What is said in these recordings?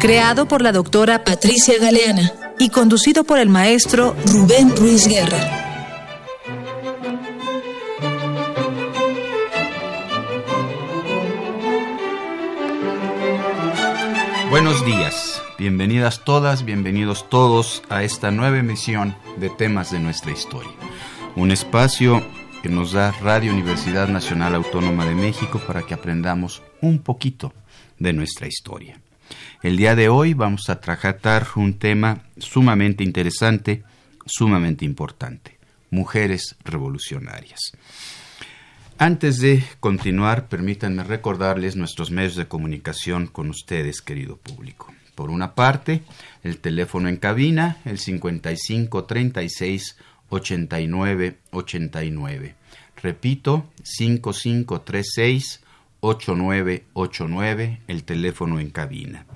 creado por la doctora Patricia Galeana y conducido por el maestro Rubén Ruiz Guerra. Buenos días, bienvenidas todas, bienvenidos todos a esta nueva emisión de temas de nuestra historia. Un espacio que nos da Radio Universidad Nacional Autónoma de México para que aprendamos un poquito de nuestra historia. El día de hoy vamos a tratar un tema sumamente interesante, sumamente importante, mujeres revolucionarias. Antes de continuar, permítanme recordarles nuestros medios de comunicación con ustedes, querido público. Por una parte, el teléfono en cabina, el 55 36 89 89. Repito, 5536 8989, el teléfono en cabina.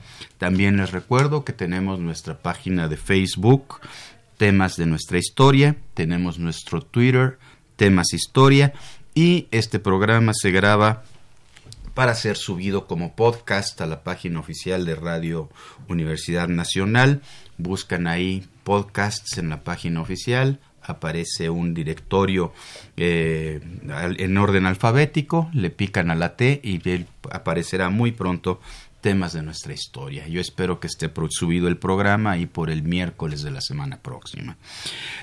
También les recuerdo que tenemos nuestra página de Facebook, temas de nuestra historia, tenemos nuestro Twitter, temas historia, y este programa se graba para ser subido como podcast a la página oficial de Radio Universidad Nacional. Buscan ahí podcasts en la página oficial, aparece un directorio eh, en orden alfabético, le pican a la T y aparecerá muy pronto temas de nuestra historia. Yo espero que esté subido el programa ahí por el miércoles de la semana próxima.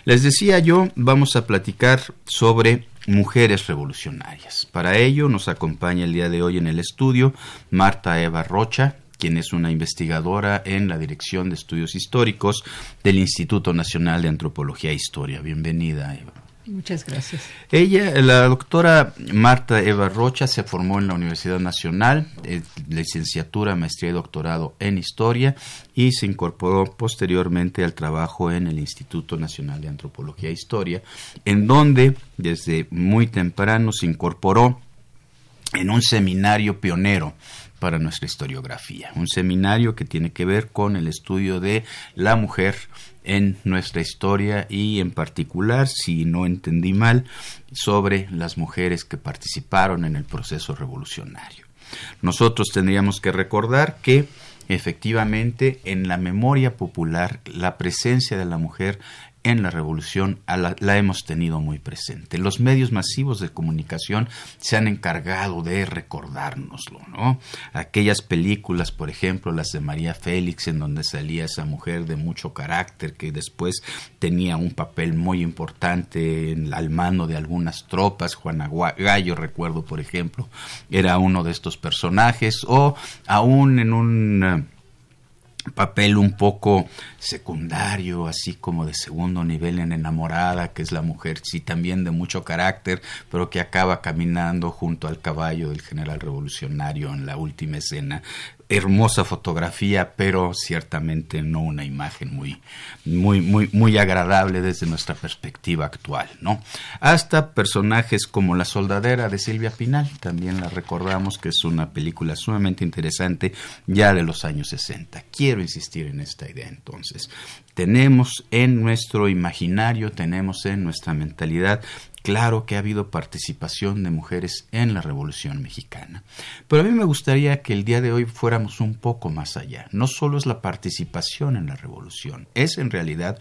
Les decía yo, vamos a platicar sobre mujeres revolucionarias. Para ello nos acompaña el día de hoy en el estudio Marta Eva Rocha, quien es una investigadora en la Dirección de Estudios Históricos del Instituto Nacional de Antropología e Historia. Bienvenida, Eva. Muchas gracias. Ella, la doctora Marta Eva Rocha, se formó en la Universidad Nacional, eh, licenciatura, maestría y doctorado en Historia y se incorporó posteriormente al trabajo en el Instituto Nacional de Antropología e Historia, en donde desde muy temprano se incorporó en un seminario pionero para nuestra historiografía. Un seminario que tiene que ver con el estudio de la mujer en nuestra historia y en particular, si no entendí mal, sobre las mujeres que participaron en el proceso revolucionario. Nosotros tendríamos que recordar que efectivamente en la memoria popular la presencia de la mujer en la revolución la, hemos tenido muy presente. Los medios masivos de comunicación se han encargado de recordárnoslo, ¿no? Aquellas películas, por ejemplo, las de María Félix, en donde salía esa mujer de mucho carácter que después tenía un papel muy importante en, al mano de algunas tropas, Juana Gallo, recuerdo, por ejemplo, era uno de estos personajes, o aún en un papel un poco secundario, así como de segundo nivel en enamorada, que es la mujer, sí también de mucho carácter, pero que acaba caminando junto al caballo del general revolucionario en la última escena hermosa fotografía, pero ciertamente no una imagen muy, muy, muy, muy agradable desde nuestra perspectiva actual, ¿no? Hasta personajes como La Soldadera de Silvia Pinal, también la recordamos que es una película sumamente interesante ya de los años 60. Quiero insistir en esta idea entonces. Tenemos en nuestro imaginario, tenemos en nuestra mentalidad Claro que ha habido participación de mujeres en la Revolución Mexicana, pero a mí me gustaría que el día de hoy fuéramos un poco más allá. No solo es la participación en la Revolución, es en realidad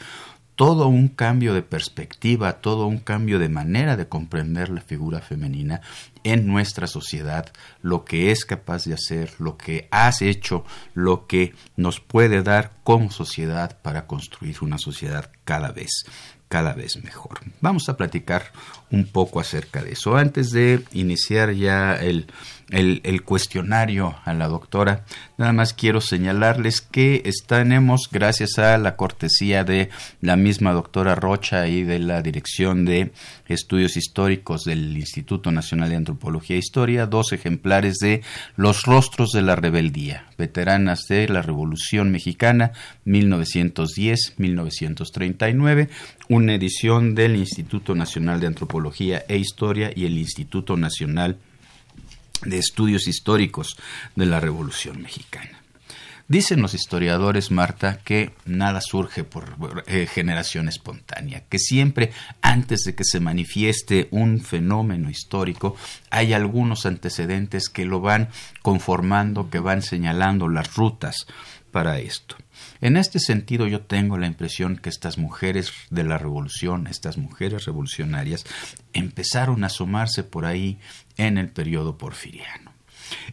todo un cambio de perspectiva, todo un cambio de manera de comprender la figura femenina en nuestra sociedad, lo que es capaz de hacer, lo que has hecho, lo que nos puede dar como sociedad para construir una sociedad cada vez cada vez mejor. Vamos a platicar un poco acerca de eso. Antes de iniciar ya el el, cuestionario a la doctora. Nada más quiero señalarles que tenemos, gracias a la cortesía de la misma doctora Rocha y de la Dirección de Estudios Históricos del Instituto Nacional de Antropología e Historia, dos ejemplares de Los Rostros de la Rebeldía, veteranas de la Revolución Mexicana 1910-1939, una edición del Instituto Nacional de Antropología e Historia y el Instituto Nacional de estudios históricos de la Revolución Mexicana. Dicen los historiadores, Marta, que nada surge por eh, generación espontánea, que siempre antes de que se manifieste un fenómeno histórico hay algunos antecedentes que lo van conformando, que van señalando las rutas para esto. En este sentido yo tengo la impresión que estas mujeres de la revolución, estas mujeres revolucionarias, empezaron a asomarse por ahí en el periodo porfiriano.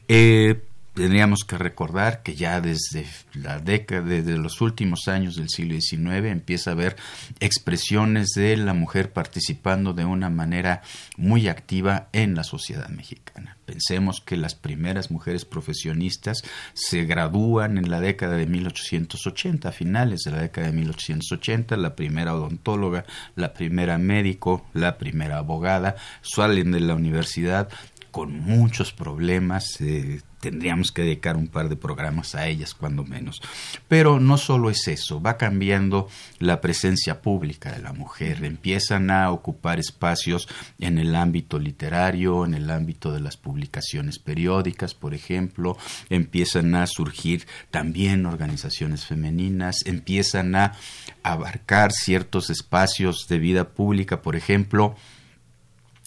Eh, tendríamos que recordar que ya desde la década, desde los últimos años del siglo XIX, empieza a haber expresiones de la mujer participando de una manera muy activa en la sociedad mexicana. Pensemos que las primeras mujeres profesionistas se gradúan en la década de 1880, a finales de la década de 1880, la primera odontóloga, la primera médico, la primera abogada, salen de la universidad con muchos problemas, eh, tendríamos que dedicar un par de programas a ellas, cuando menos. Pero no solo es eso, va cambiando la presencia pública de la mujer, empiezan a ocupar espacios en el ámbito literario, en el ámbito de las publicaciones periódicas, por ejemplo, empiezan a surgir también organizaciones femeninas, empiezan a abarcar ciertos espacios de vida pública, por ejemplo,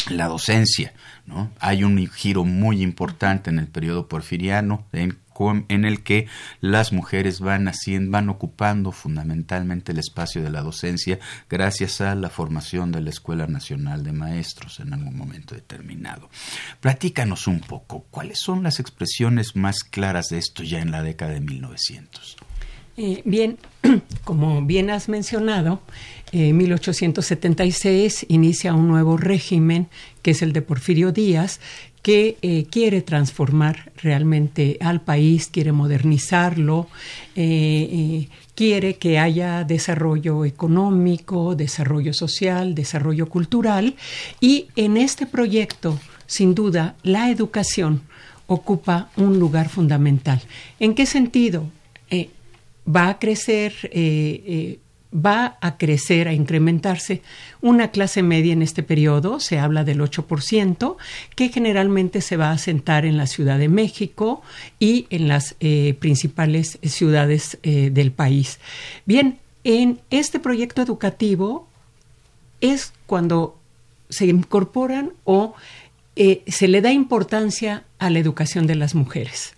la docencia. Hay un giro muy importante en el periodo porfiriano en, el que las mujeres van, van ocupando fundamentalmente el espacio de la docencia gracias a la formación de la Escuela Nacional de Maestros en algún momento determinado. Platícanos un poco, ¿cuáles son las expresiones más claras de esto ya en la década de 1900? Eh, bien, como bien has mencionado, en 1876 inicia un nuevo régimen, que es el de Porfirio Díaz, que eh, quiere transformar realmente al país, quiere modernizarlo, eh, quiere que haya desarrollo económico, desarrollo social, desarrollo cultural, y en este proyecto, sin duda, la educación ocupa un lugar fundamental. ¿En qué sentido? va a crecer, eh, eh, va a crecer, a incrementarse una clase media en este periodo, se habla del 8%, que generalmente se va a asentar en la Ciudad de México y en las eh, principales ciudades del país. Bien, en este proyecto educativo es cuando se incorporan o se le da importancia a la educación de las mujeres.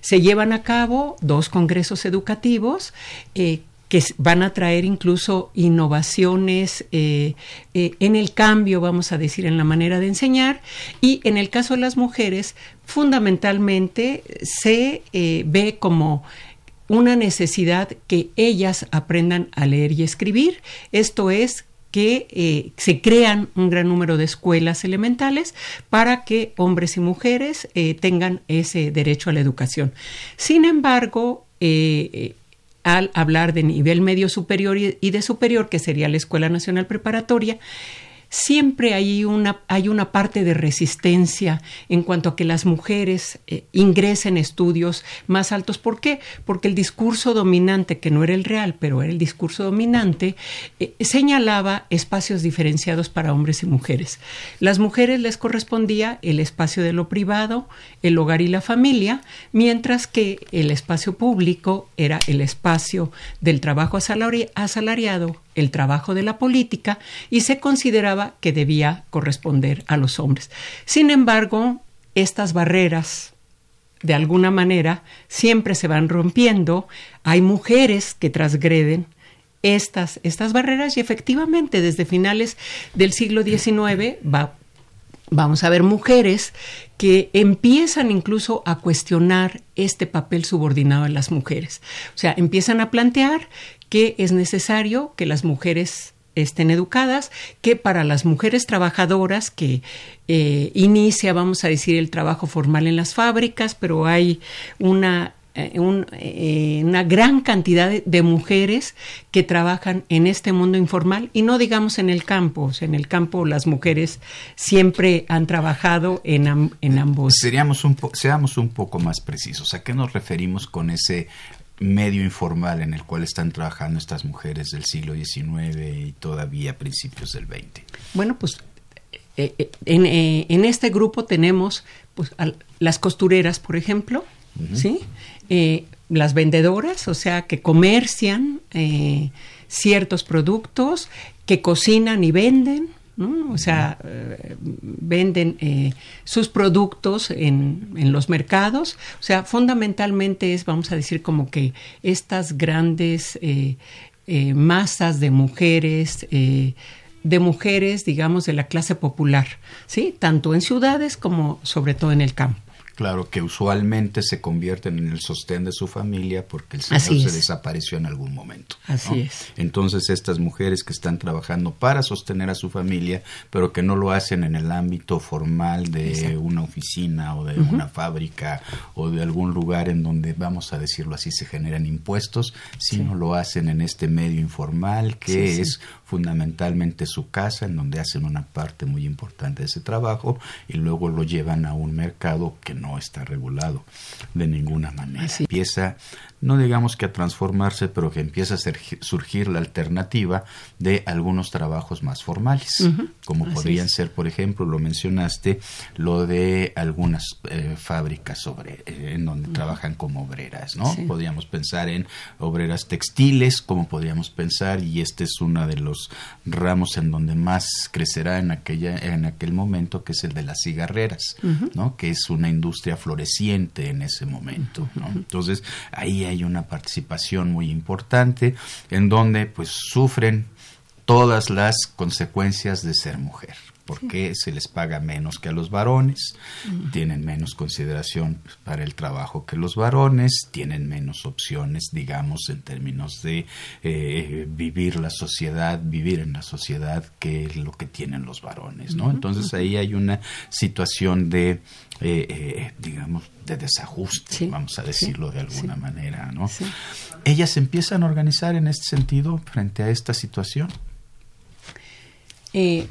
Se llevan a cabo dos congresos educativos eh, que van a traer incluso innovaciones eh, eh, en el cambio, vamos a decir, en la manera de enseñar. Y en el caso de las mujeres, fundamentalmente se ve como una necesidad que ellas aprendan a leer y escribir. Esto es que eh, se crean un gran número de escuelas elementales para que hombres y mujeres eh, tengan ese derecho a la educación. Sin embargo, eh, al hablar de nivel medio superior y de superior, que sería la Escuela Nacional Preparatoria, siempre hay una, hay una parte de resistencia en cuanto a que las mujeres eh, ingresen estudios más altos. ¿Por qué? Porque el discurso dominante, que no era el real, pero era el discurso dominante, eh, señalaba espacios diferenciados para hombres y mujeres. Las mujeres les correspondía el espacio de lo privado, el hogar y la familia, mientras que el espacio público era el espacio del trabajo asalariado el trabajo de la política y se consideraba que debía corresponder a los hombres. Sin embargo, estas barreras, de alguna manera, siempre se van rompiendo. Hay mujeres que transgreden estas, estas barreras y efectivamente desde finales del siglo XIX va, vamos a ver mujeres que empiezan incluso a cuestionar este papel subordinado de las mujeres. O sea, empiezan a plantear que es necesario que las mujeres estén educadas, que para las mujeres trabajadoras que eh, inicia, vamos a decir, el trabajo formal en las fábricas, pero hay una eh, eh, una gran cantidad de, mujeres que trabajan en este mundo informal y no digamos en el campo. en el campo las mujeres siempre han trabajado en, en ambos. Seríamos un seamos un poco más precisos. ¿A qué nos referimos con ese medio informal en el cual están trabajando estas mujeres del siglo XIX y todavía principios del XX? Bueno, pues eh, en, este grupo tenemos pues, las costureras, por ejemplo, ¿sí? Eh, las vendedoras, o sea, que comercian eh, ciertos productos, que cocinan y venden, o sea, eh, venden sus productos en, en, los mercados. O sea, fundamentalmente es, vamos a decir, como que estas grandes masas de mujeres, de mujeres, digamos, de la clase popular, ¿sí? Tanto en ciudades como sobre todo en el campo. Claro, que usualmente se convierten en el sostén de su familia porque el señor se desapareció en algún momento. Así es. Entonces estas mujeres que están trabajando para sostener a su familia, pero que no lo hacen en el ámbito formal de una oficina o de una fábrica o de algún lugar en donde, vamos a decirlo así, se generan impuestos, sino lo hacen en este medio informal que es fundamentalmente su casa, en donde hacen una parte muy importante de ese trabajo y luego lo llevan a un mercado que no está regulado de ninguna manera. Empieza no digamos que a transformarse, pero que empieza a surgir la alternativa de algunos trabajos más formales, como podrían ser, por ejemplo, lo mencionaste, lo de algunas eh, fábricas sobre, eh, en donde trabajan como obreras, ¿no? Podríamos pensar en obreras textiles, como podríamos pensar, y este es uno de los ramos en donde más crecerá en aquella, en aquel momento, que es el de las cigarreras, ¿no? Que es una industria floreciente en ese momento, ¿no? Entonces, ahí hay una participación muy importante en donde pues sufren todas las consecuencias de ser mujer porque se les paga menos que a los varones, tienen menos consideración para el trabajo que los varones, tienen menos opciones, digamos, en términos de eh, vivir la sociedad, vivir en la sociedad que lo que tienen los varones, ¿no? Entonces ahí hay una situación de, eh, eh, digamos, de desajuste, vamos a decirlo de alguna manera, ¿no? Ellas empiezan a organizar en este sentido frente a esta situación. Eh,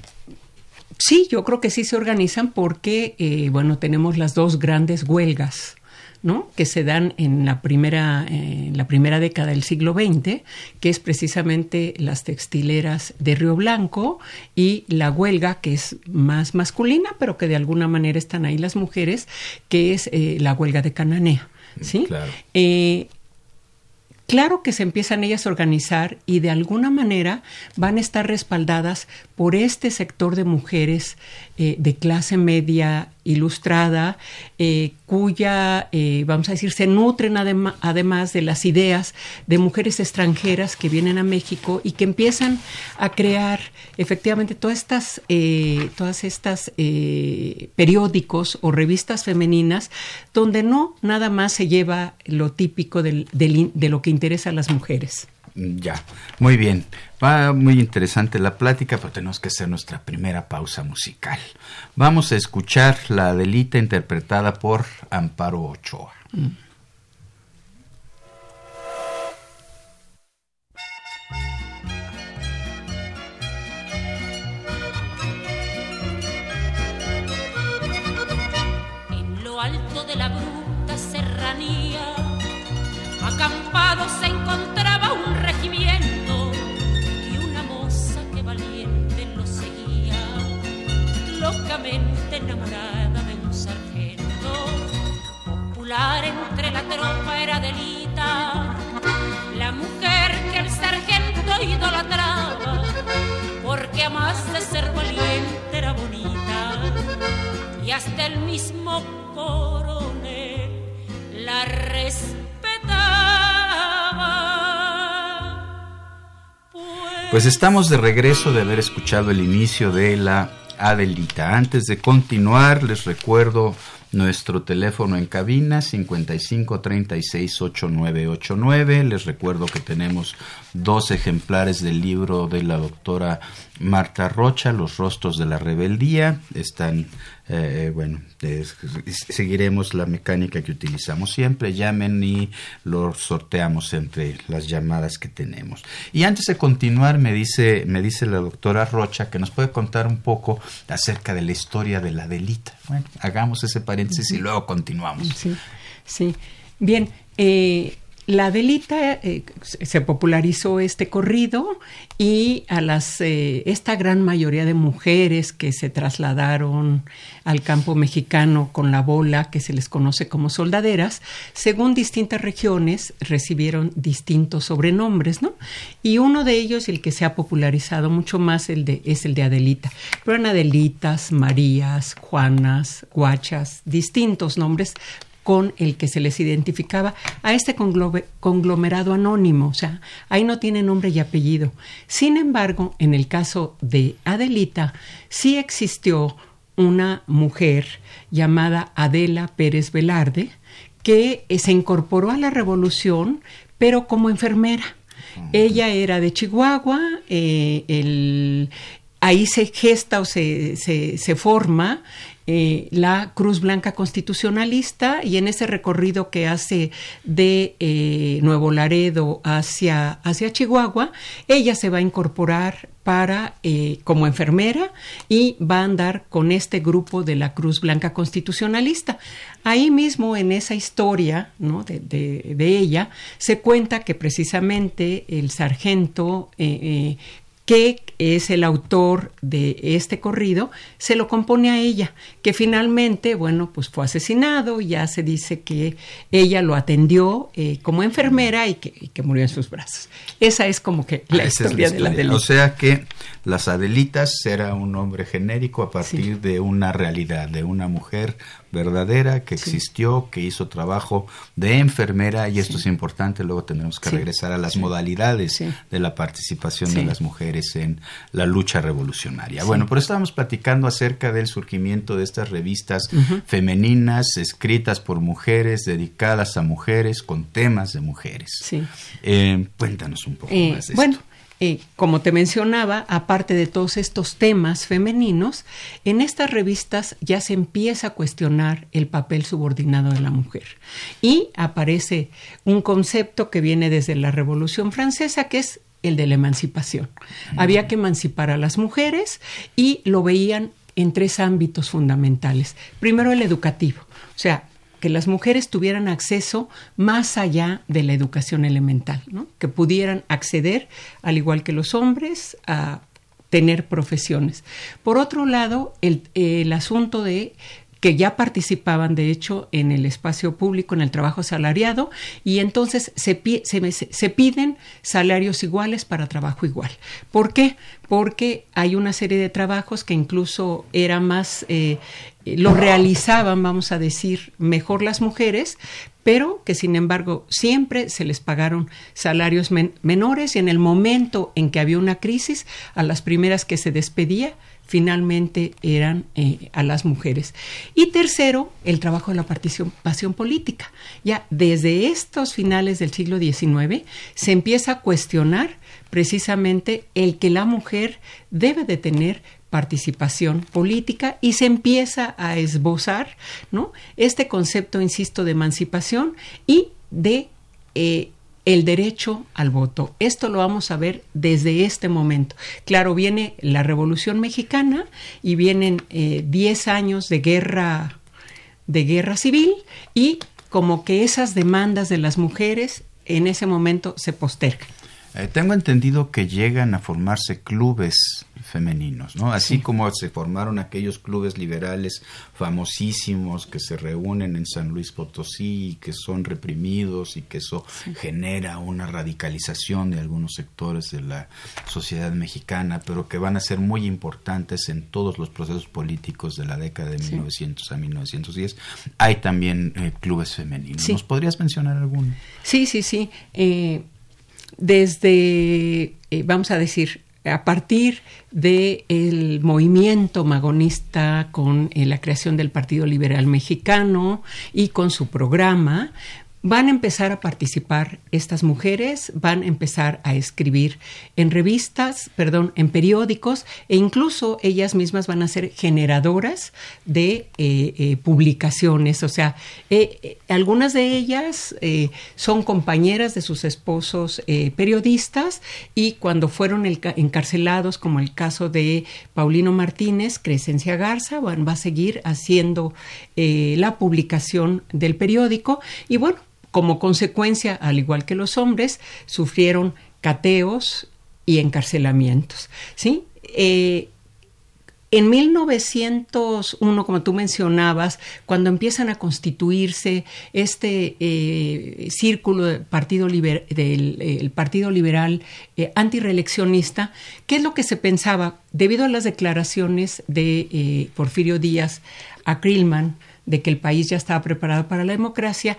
Sí, yo creo que sí se organizan porque, eh, bueno, tenemos las dos grandes huelgas. ¿No? que se dan en la primera en la primera década del siglo XX, que es precisamente las textileras de Río Blanco y la huelga que es más masculina, pero que de alguna manera están ahí las mujeres, que es eh, la huelga de Cananea, ¿sí? Claro. Eh, Claro que se empiezan ellas a organizar y de alguna manera van a estar respaldadas por este sector de mujeres eh, de clase media ilustrada, eh, cuya, eh, vamos a decir, se nutren además de las ideas de mujeres extranjeras que vienen a México y que empiezan a crear efectivamente todas estas, todas estas periódicos o revistas femeninas donde no nada más se lleva lo típico de lo que interesa a las mujeres. Ya, muy bien. Va muy interesante la plática, pero tenemos que hacer nuestra primera pausa musical. Vamos a escuchar la delita interpretada por Amparo Ochoa. En tropa era delita, la mujer que el sargento idolatraba, porque más de ser valiente era bonita, y hasta el mismo coronel la respetaba. Pues estamos de regreso de haber escuchado el inicio de la Adelita. Antes de continuar, les recuerdo Nuestro teléfono en cabina 55 36 8989. Les recuerdo que tenemos dos ejemplares del libro de la doctora Marta Rocha, Los rostros de la rebeldía. Están, eh, bueno, seguiremos la mecánica que utilizamos siempre. Llamen y los sorteamos entre las llamadas que tenemos. Y antes de continuar, me dice, me dice la doctora Rocha que nos puede contar un poco acerca de la historia de la delita. Bueno, hagamos ese paréntesis y luego continuamos. Sí, sí. Bien, eh, la delita eh, se popularizó este corrido y a las eh, esta gran mayoría de mujeres que se trasladaron al campo mexicano con la bola que se les conoce como soldaderas, según distintas regiones recibieron distintos sobrenombres, ¿no? Y uno de ellos, el que se ha popularizado mucho más, el de, es el de Adelita. Pero eran Adelitas, Marías, Juanas, Guachas, distintos nombres con el que se les identificaba a este conglomerado anónimo, o sea, ahí no tiene nombre y apellido. Sin embargo, en el caso de Adelita, sí existió una mujer llamada Adela Pérez Velarde, que eh, se incorporó a la revolución, pero como enfermera. Ella era de Chihuahua, eh, ahí se gesta o se, se forma eh, la Cruz Blanca Constitucionalista y en ese recorrido que hace de eh, Nuevo Laredo hacia, hacia Chihuahua, ella se va a incorporar para eh, como enfermera y va a andar con este grupo de la Cruz Blanca Constitucionalista. Ahí mismo en esa historia ¿no? de, de, ella se cuenta que precisamente el sargento que es el autor de este corrido, se lo compone a ella, que finalmente, bueno, pues fue asesinado, ya se dice que ella lo atendió eh, como enfermera y que, murió en sus brazos. Esa es como que la, historia, de la Adelita. O sea que las Adelitas era un nombre genérico a partir de una realidad, de una mujer verdadera que existió, que hizo trabajo de enfermera y esto es importante, luego tendremos que regresar a las modalidades de la participación de las mujeres en la lucha revolucionaria. Bueno, pero estábamos platicando acerca del surgimiento de estas revistas femeninas escritas por mujeres, dedicadas a mujeres, con temas de mujeres. Eh, cuéntanos un poco eh, más de bueno, eh, como te mencionaba, aparte de todos estos temas femeninos, en estas revistas ya se empieza a cuestionar el papel subordinado de la mujer. Y aparece un concepto que viene desde la Revolución Francesa, que es el de la emancipación. Había que emancipar a las mujeres y lo veían en tres ámbitos fundamentales. Primero, el educativo, o sea, que las mujeres tuvieran acceso más allá de la educación elemental, ¿no? que pudieran acceder, al igual que los hombres, a tener profesiones. Por otro lado, el, el asunto de que ya participaban, de hecho, en el espacio público, en el trabajo salariado, y entonces se, se, piden salarios iguales para trabajo igual. ¿Por qué? Porque hay una serie de trabajos que incluso era más, eh, lo realizaban, vamos a decir, mejor las mujeres, pero que sin embargo siempre se les pagaron salarios menores y en el momento en que había una crisis, a las primeras que se despedía, finalmente eran eh, a las mujeres. Y tercero, el trabajo de la participación política. Ya desde estos finales del siglo XIX se empieza a cuestionar precisamente el que la mujer debe de tener participación política y se empieza a esbozar ¿no? este concepto, insisto, de emancipación y de eh, el derecho al voto. Esto lo vamos a ver desde este momento. Claro, viene la Revolución Mexicana y vienen 10 eh, años de guerra, de guerra civil y como que esas demandas de las mujeres en ese momento se postergan. Eh, tengo entendido que llegan a formarse clubes femeninos, ¿no? Así como se formaron aquellos clubes liberales famosísimos que se reúnen en San Luis Potosí y que son reprimidos y que eso genera una radicalización de algunos sectores de la sociedad mexicana, pero que van a ser muy importantes en todos los procesos políticos de la década de 1900 a 1910. Hay también eh, clubes femeninos. ¿Nos podrías mencionar alguno? Sí, sí, sí. Eh, desde, eh, vamos a decir, a partir del movimiento magonista con eh, la creación del Partido Liberal Mexicano y con su programa, van a empezar a participar estas mujeres, van a empezar a escribir en revistas, perdón, en periódicos e incluso ellas mismas van a ser generadoras de eh, eh, publicaciones. O sea, eh, algunas de ellas son compañeras de sus esposos periodistas y cuando fueron encarcelados, como el caso de Paulino Martínez, Crescencia Garza, van, va a seguir haciendo la publicación del periódico y bueno, como consecuencia, al igual que los hombres, sufrieron cateos y encarcelamientos. ¿sí? Eh, en 1901, como tú mencionabas, cuando empiezan a constituirse este eh, círculo del Partido, del, partido Liberal eh, antireeleccionista, ¿qué es lo que se pensaba? Debido a las declaraciones de Porfirio Díaz a Krillman de que el país ya estaba preparado para la democracia,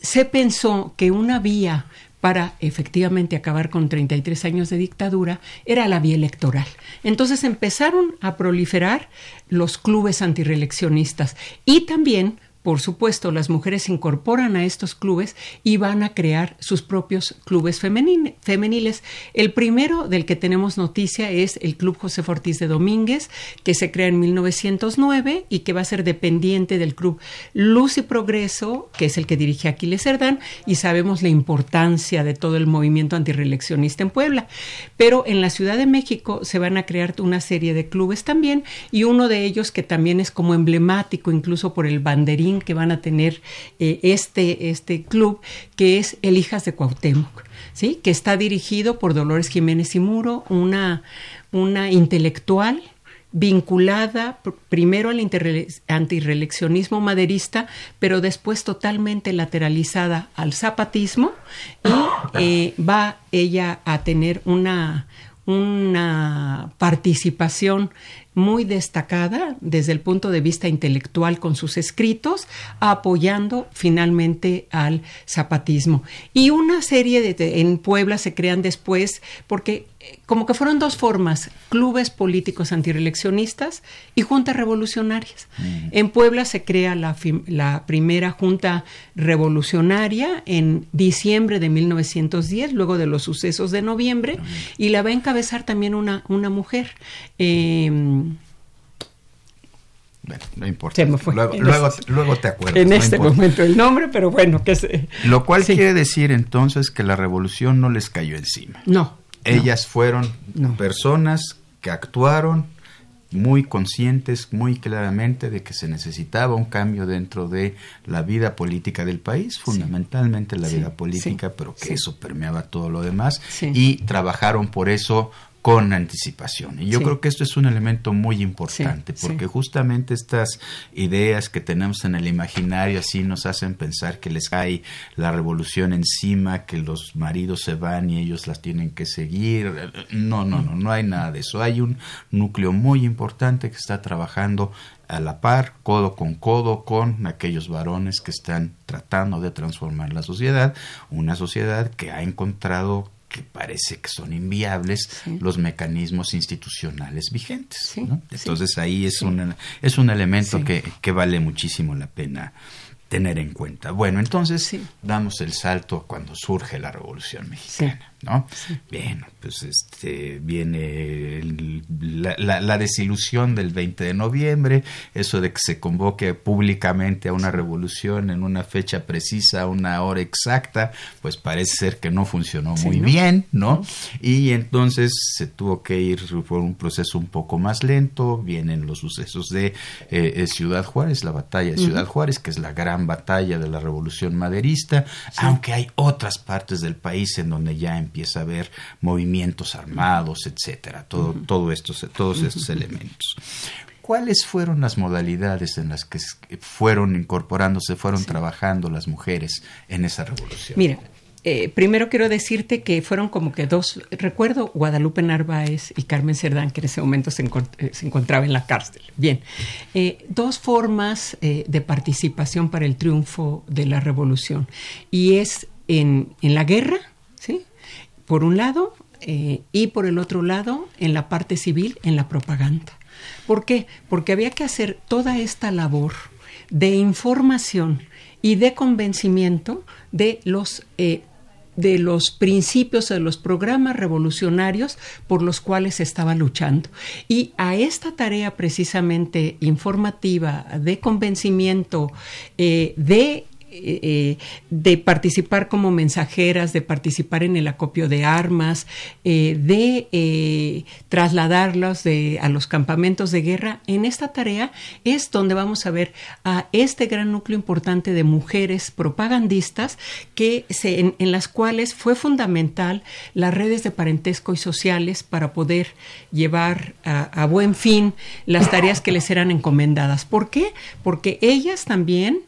se pensó que una vía para efectivamente acabar con 33 años de dictadura era la vía electoral. Entonces empezaron a proliferar los clubes antireeleccionistas y también por supuesto, las mujeres se incorporan a estos clubes y van a crear sus propios clubes femeniles. El primero del que tenemos noticia es el Club José Ortiz de Domínguez, que se crea en 1909 y que va a ser dependiente del Club Luz y Progreso, que es el que dirige Aquiles Cerdán, y sabemos la importancia de todo el movimiento antireeleccionista en Puebla. Pero en la Ciudad de México se van a crear una serie de clubes también, y uno de ellos que también es como emblemático, incluso por el banderín que van a tener eh, este, este club, que es El Hijas de Cuauhtémoc, ¿sí? que está dirigido por Dolores Jiménez y Muro, una, una intelectual vinculada primero al antireeleccionismo maderista, pero después totalmente lateralizada al zapatismo y eh, va ella a tener una, una participación muy destacada desde el punto de vista intelectual con sus escritos, apoyando finalmente al zapatismo. Y una serie de, en Puebla se crean después porque como que fueron dos formas, clubes políticos antireeleccionistas y juntas revolucionarias. Mm. En Puebla se crea la, la, primera junta revolucionaria en diciembre de 1910, luego de los sucesos de noviembre, y la va a encabezar también una, una mujer. Em, bueno, no importa. Luego, te acuerdas. En este momento el nombre, pero bueno, que se... Lo cual quiere decir entonces que la revolución no les cayó encima. No. Ellas fueron personas que actuaron muy conscientes, muy claramente de que se necesitaba un cambio dentro de la vida política del país, fundamentalmente la vida política, pero que eso permeaba todo lo demás, y trabajaron por eso con anticipación. Y yo creo que esto es un elemento muy importante, porque justamente estas ideas que tenemos en el imaginario así nos hacen pensar que les cae la revolución encima, que los maridos se van y ellos las tienen que seguir. No, no, no, no hay nada de eso. Hay un núcleo muy importante que está trabajando a la par, codo con codo, con aquellos varones que están tratando de transformar la sociedad, una sociedad que ha encontrado que parece que son inviables los mecanismos institucionales vigentes. Entonces ahí es, un, es un elemento que, que, vale muchísimo la pena tener en cuenta. Bueno, entonces damos el salto cuando surge la Revolución Mexicana. ¿No? Bien, pues este viene la, desilusión del 20 de noviembre, eso de que se convoque públicamente a una revolución en una fecha precisa, una hora exacta, pues parece ser que no funcionó muy bien, ¿no? Y entonces se tuvo que ir por un proceso un poco más lento, vienen los sucesos de eh, Ciudad Juárez, la batalla de Ciudad Juárez, que es la gran batalla de la revolución maderista, aunque hay otras partes del país en donde ya empieza a haber movimientos armados, etcétera, todo, todo estos, todos estos elementos. ¿Cuáles fueron las modalidades en las que fueron incorporándose, fueron trabajando las mujeres en esa revolución? Mira, eh, primero quiero decirte que fueron como que dos, recuerdo Guadalupe Narváez y Carmen Cerdán, que en ese momento se, eh, encontraba en la cárcel. Bien, eh, dos formas de participación para el triunfo de la revolución. Y es en, en la guerra, por un lado, eh, y por el otro lado, en la parte civil, en la propaganda. ¿Por qué? Porque había que hacer toda esta labor de información y de convencimiento de los eh, de los principios de los programas revolucionarios por los cuales se estaba luchando. Y a esta tarea precisamente informativa, de convencimiento, eh, de eh, eh, de participar como mensajeras, de participar en el acopio de armas, eh, de trasladarlos a los campamentos de guerra. En esta tarea es donde vamos a ver a este gran núcleo importante de mujeres propagandistas que en, las cuales fue fundamental las redes de parentesco y sociales para poder llevar a buen fin las tareas que les eran encomendadas. ¿Por qué? Porque ellas también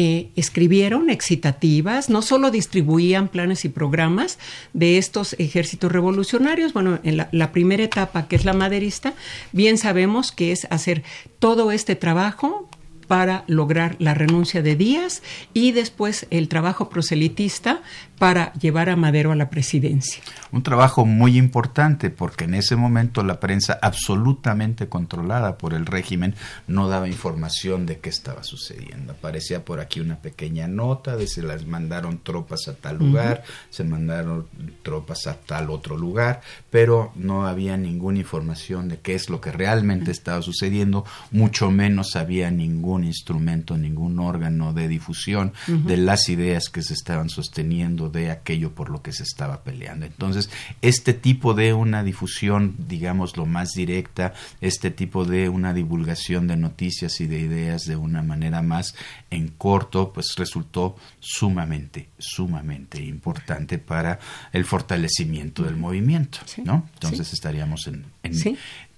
eh, escribieron excitativas, no solo distribuían planes y programas de estos ejércitos revolucionarios, bueno, en la, la primera etapa, que es la maderista, bien sabemos que es hacer todo este trabajo para lograr la renuncia de Díaz y después el trabajo proselitista para llevar a Madero a la presidencia. Un trabajo muy importante porque en ese momento la prensa absolutamente controlada por el régimen no daba información de qué estaba sucediendo. Aparecía por aquí una pequeña nota de se las mandaron tropas a tal lugar, se mandaron tropas a tal otro lugar, pero no había ninguna información de qué es lo que realmente estaba sucediendo, mucho menos había ningún instrumento, ningún órgano de difusión de las ideas que se estaban sosteniendo de aquello por lo que se estaba peleando. Entonces, este tipo de una difusión, digamos, lo más directa, este tipo de una divulgación de noticias y de ideas de una manera más en corto, pues resultó sumamente, sumamente importante para el fortalecimiento del movimiento, ¿no? Entonces estaríamos en,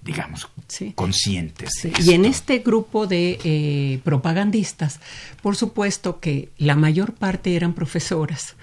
digamos, conscientes. y en este grupo de eh, propagandistas, por supuesto que la mayor parte eran profesoras.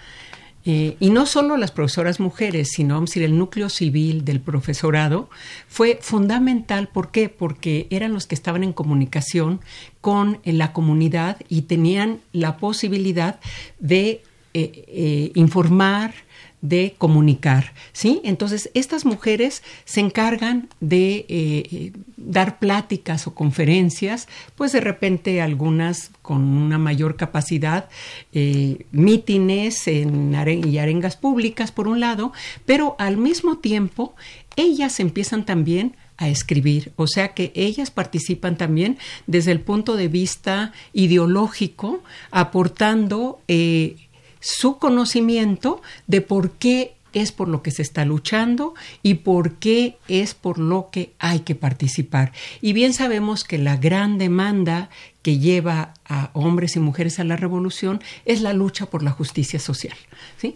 Eh, y no solo las profesoras mujeres, sino el núcleo civil del profesorado fue fundamental. ¿Por qué? Porque eran los que estaban en comunicación con eh, la comunidad y tenían la posibilidad de eh, informar, de comunicar, ¿sí? Entonces, estas mujeres se encargan de eh, dar pláticas o conferencias, pues de repente algunas con una mayor capacidad, eh, mítines en y arengas públicas, por un lado, pero al mismo tiempo, ellas empiezan también a escribir, o sea que ellas participan también desde el punto de vista ideológico, aportando eh, su conocimiento de por qué es por lo que se está luchando y por qué es por lo que hay que participar. Y bien sabemos que la gran demanda que lleva a hombres y mujeres a la revolución es la lucha por la justicia social. ¿sí?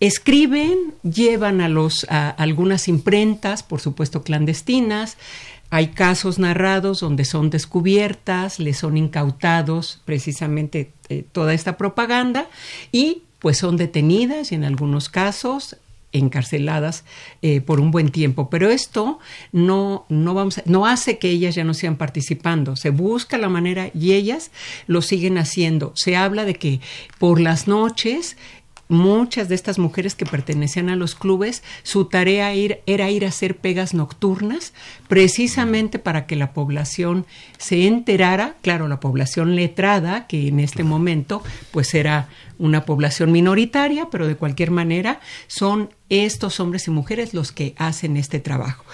Escriben, llevan a, los, a algunas imprentas, por supuesto clandestinas, hay casos narrados donde son descubiertas, les son incautados precisamente eh, toda esta propaganda y pues son detenidas y en algunos casos encarceladas eh, por un buen tiempo. Pero esto no, no, vamos no hace que ellas ya no sigan participando. Se busca la manera y ellas lo siguen haciendo. Se habla de que por las noches muchas de estas mujeres que pertenecían a los clubes, su tarea era ir a hacer pegas nocturnas, precisamente para que la población se enterara, claro, la población letrada, que en este momento pues era una población minoritaria, pero de cualquier manera son estos hombres y mujeres los que hacen este trabajo.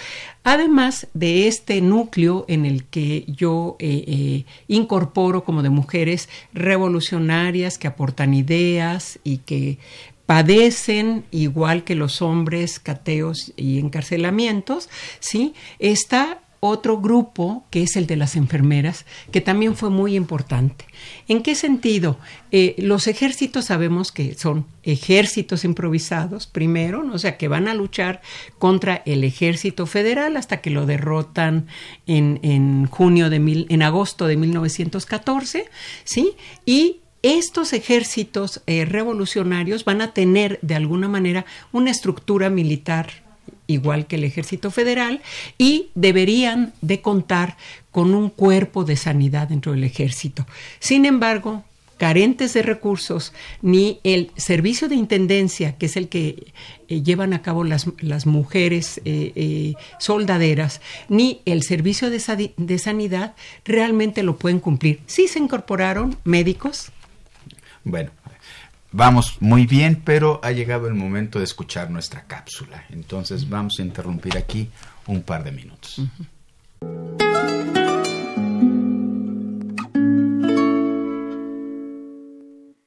Además de este núcleo en el que yo eh, eh, incorporo como de mujeres revolucionarias que aportan ideas y que padecen igual que los hombres cateos y encarcelamientos, ¿sí? Está otro grupo que es el de las enfermeras, que también fue muy importante. ¿En qué sentido? Eh, los ejércitos sabemos que son ejércitos improvisados, primero, o sea, que van a luchar contra el ejército federal hasta que lo derrotan en, junio de mil, en agosto de 1914, ¿sí? Y estos ejércitos eh, revolucionarios van a tener de alguna manera una estructura militar igual que el ejército federal, y deberían de contar con un cuerpo de sanidad dentro del ejército. Sin embargo, carentes de recursos, ni el servicio de intendencia, que es el que eh, llevan a cabo las, las mujeres eh, eh, soldaderas, ni el servicio de, de sanidad realmente lo pueden cumplir. Sí se incorporaron médicos. Bueno, vamos muy bien, pero ha llegado el momento de escuchar nuestra cápsula. Entonces vamos a interrumpir aquí un par de minutos.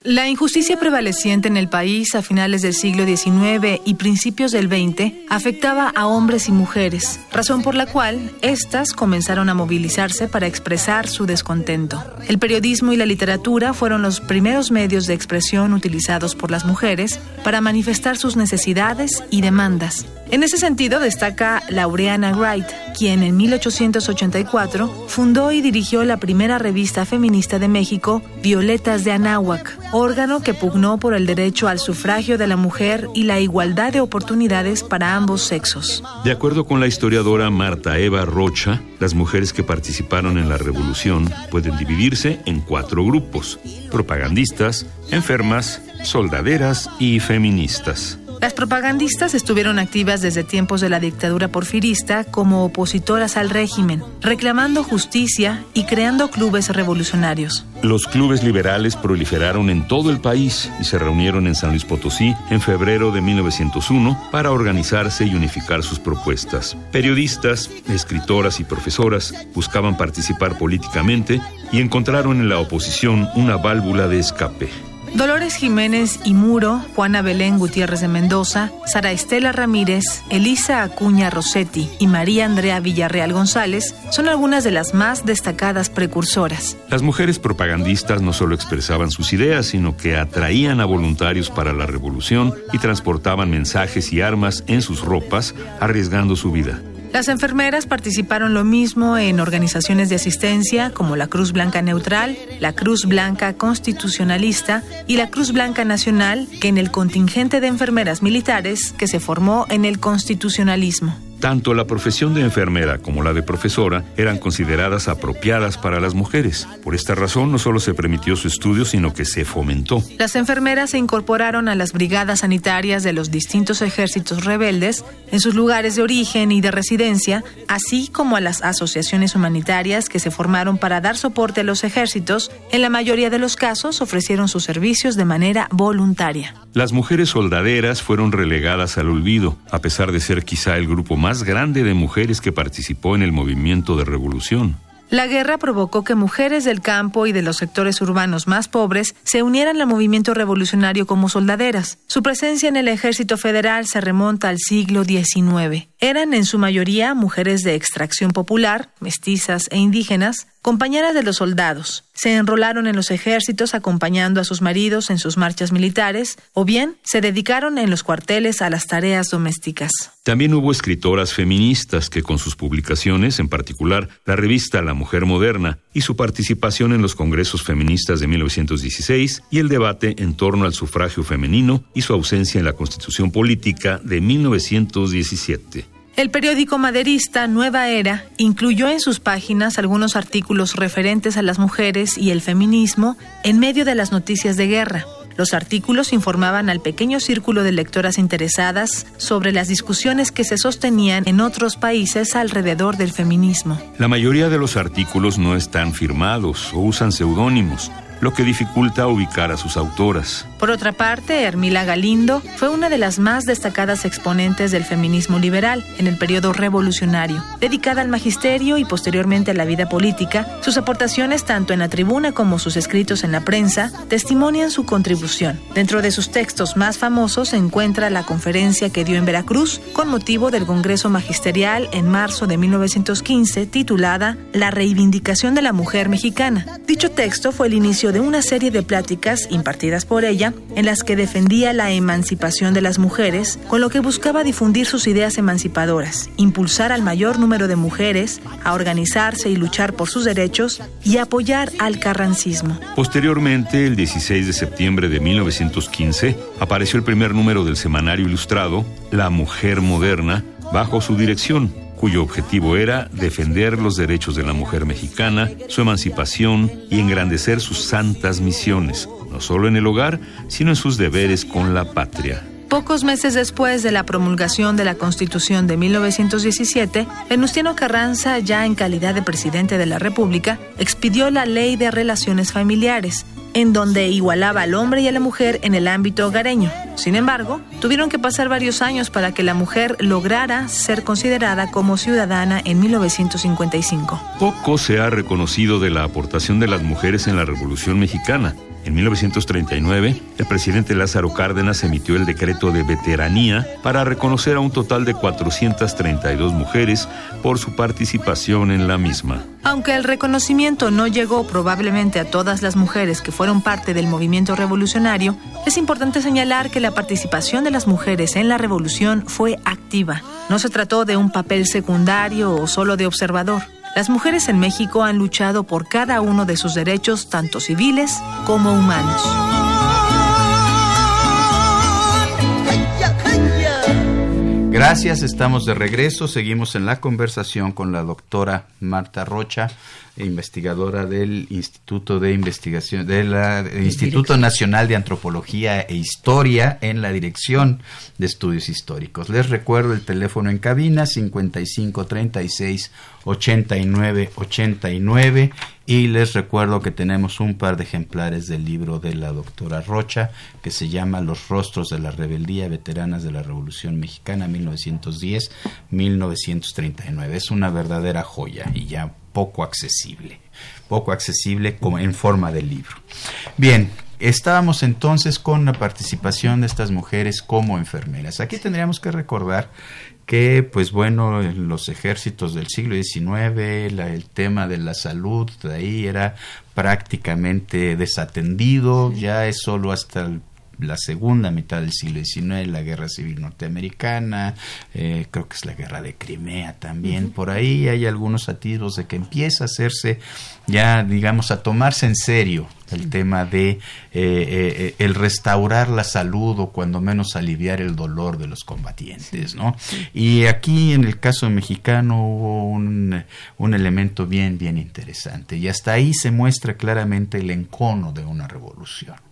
La injusticia prevaleciente en el país a finales del siglo XIX y principios del XX afectaba a hombres y mujeres, razón por la cual éstas comenzaron a movilizarse para expresar su descontento. El periodismo y la literatura fueron los primeros medios de expresión utilizados por las mujeres para manifestar sus necesidades y demandas. En ese sentido destaca Laureana Wright, quien en 1884 fundó y dirigió la primera revista feminista de México, Violetas de Anáhuac, órgano que pugnó por el derecho al sufragio de la mujer y la igualdad de oportunidades para ambos sexos. De acuerdo con la historiadora Marta Eva Rocha, las mujeres que participaron en la revolución pueden dividirse en cuatro grupos, propagandistas, enfermas, soldaderas y feministas. Las propagandistas estuvieron activas desde tiempos de la dictadura porfirista como opositoras al régimen, reclamando justicia y creando clubes revolucionarios. Los clubes liberales proliferaron en todo el país y se reunieron en San Luis Potosí en febrero de 1901 para organizarse y unificar sus propuestas. Periodistas, escritoras y profesoras buscaban participar políticamente y encontraron en la oposición una válvula de escape. Dolores Jiménez y Muro, Juana Belén Gutiérrez de Mendoza, Sara Estela Ramírez, Elisa Acuña Rossetti y María Andrea Villarreal González son algunas de las más destacadas precursoras. Las mujeres propagandistas no solo expresaban sus ideas, sino que atraían a voluntarios para la revolución y transportaban mensajes y armas en sus ropas, arriesgando su vida. Las enfermeras participaron lo mismo en organizaciones de asistencia como la Cruz Blanca Neutral, la Cruz Blanca Constitucionalista y la Cruz Blanca Nacional que en el contingente de enfermeras militares que se formó en el constitucionalismo. Tanto la profesión de enfermera como la de profesora eran consideradas apropiadas para las mujeres. Por esta razón no solo se permitió su estudio, sino que se fomentó. Las enfermeras se incorporaron a las brigadas sanitarias de los distintos ejércitos rebeldes en sus lugares de origen y de residencia, así como a las asociaciones humanitarias que se formaron para dar soporte a los ejércitos. En la mayoría de los casos ofrecieron sus servicios de manera voluntaria. Las mujeres soldaderas fueron relegadas al olvido, a pesar de ser quizá el grupo más grande de mujeres que participó en el movimiento de revolución. La guerra provocó que mujeres del campo y de los sectores urbanos más pobres se unieran al movimiento revolucionario como soldaderas. Su presencia en el ejército federal se remonta al siglo XIX. Eran en su mayoría mujeres de extracción popular, mestizas e indígenas, compañeras de los soldados. Se enrolaron en los ejércitos acompañando a sus maridos en sus marchas militares o bien se dedicaron en los cuarteles a las tareas domésticas. También hubo escritoras feministas que con sus publicaciones, en particular la revista La Mujer Moderna y su participación en los congresos feministas de 1916 y el debate en torno al sufragio femenino y su ausencia en la constitución política de 1917. El periódico maderista Nueva Era incluyó en sus páginas algunos artículos referentes a las mujeres y el feminismo en medio de las noticias de guerra. Los artículos informaban al pequeño círculo de lectoras interesadas sobre las discusiones que se sostenían en otros países alrededor del feminismo. La mayoría de los artículos no están firmados o usan seudónimos lo que dificulta ubicar a sus autoras. Por otra parte, Hermila Galindo fue una de las más destacadas exponentes del feminismo liberal en el periodo revolucionario. Dedicada al magisterio y posteriormente a la vida política, sus aportaciones tanto en la tribuna como sus escritos en la prensa testimonian su contribución. Dentro de sus textos más famosos se encuentra la conferencia que dio en Veracruz con motivo del Congreso Magisterial en marzo de 1915 titulada La reivindicación de la mujer mexicana. Dicho texto fue el inicio de una serie de pláticas impartidas por ella en las que defendía la emancipación de las mujeres, con lo que buscaba difundir sus ideas emancipadoras, impulsar al mayor número de mujeres a organizarse y luchar por sus derechos y apoyar al carrancismo. Posteriormente, el 16 de septiembre de 1915, apareció el primer número del semanario ilustrado La Mujer Moderna, bajo su dirección cuyo objetivo era defender los derechos de la mujer mexicana, su emancipación y engrandecer sus santas misiones, no solo en el hogar, sino en sus deberes con la patria. Pocos meses después de la promulgación de la Constitución de 1917, Venustiano Carranza, ya en calidad de presidente de la República, expidió la Ley de Relaciones Familiares, en donde igualaba al hombre y a la mujer en el ámbito hogareño. Sin embargo, tuvieron que pasar varios años para que la mujer lograra ser considerada como ciudadana en 1955. Poco se ha reconocido de la aportación de las mujeres en la Revolución Mexicana. En 1939, el presidente Lázaro Cárdenas emitió el decreto de veteranía para reconocer a un total de 432 mujeres por su participación en la misma. Aunque el reconocimiento no llegó probablemente a todas las mujeres que fueron parte del movimiento revolucionario, es importante señalar que la participación de las mujeres en la revolución fue activa. No se trató de un papel secundario o solo de observador. Las mujeres en México han luchado por cada uno de sus derechos, tanto civiles como humanos. Gracias, estamos de regreso. Seguimos en la conversación con la doctora Marta Rocha, investigadora del Instituto de Investigación, del Instituto Nacional de Antropología e Historia en la Dirección de Estudios Históricos. Les recuerdo el teléfono en cabina 5536 8989 y les recuerdo que tenemos un par de ejemplares del libro de la doctora Rocha que se llama Los rostros de la rebeldía veteranas de la Revolución Mexicana 1910-1939. Es una verdadera joya y ya poco accesible, poco accesible como en forma de libro. Bien, estábamos entonces con la participación de estas mujeres como enfermeras. Aquí tendríamos que recordar que, pues bueno, en los ejércitos del siglo XIX, el tema de la salud de ahí era prácticamente desatendido, ya es solo hasta el la segunda mitad del siglo XIX, la guerra civil norteamericana, eh, creo que es la guerra de Crimea también, por ahí hay algunos atisbos de que empieza a hacerse ya, digamos, a tomarse en serio el tema de eh, eh, el restaurar la salud o cuando menos aliviar el dolor de los combatientes, ¿no? Y aquí en el caso mexicano hubo un, un elemento bien, bien interesante y hasta ahí se muestra claramente el encono de una revolución.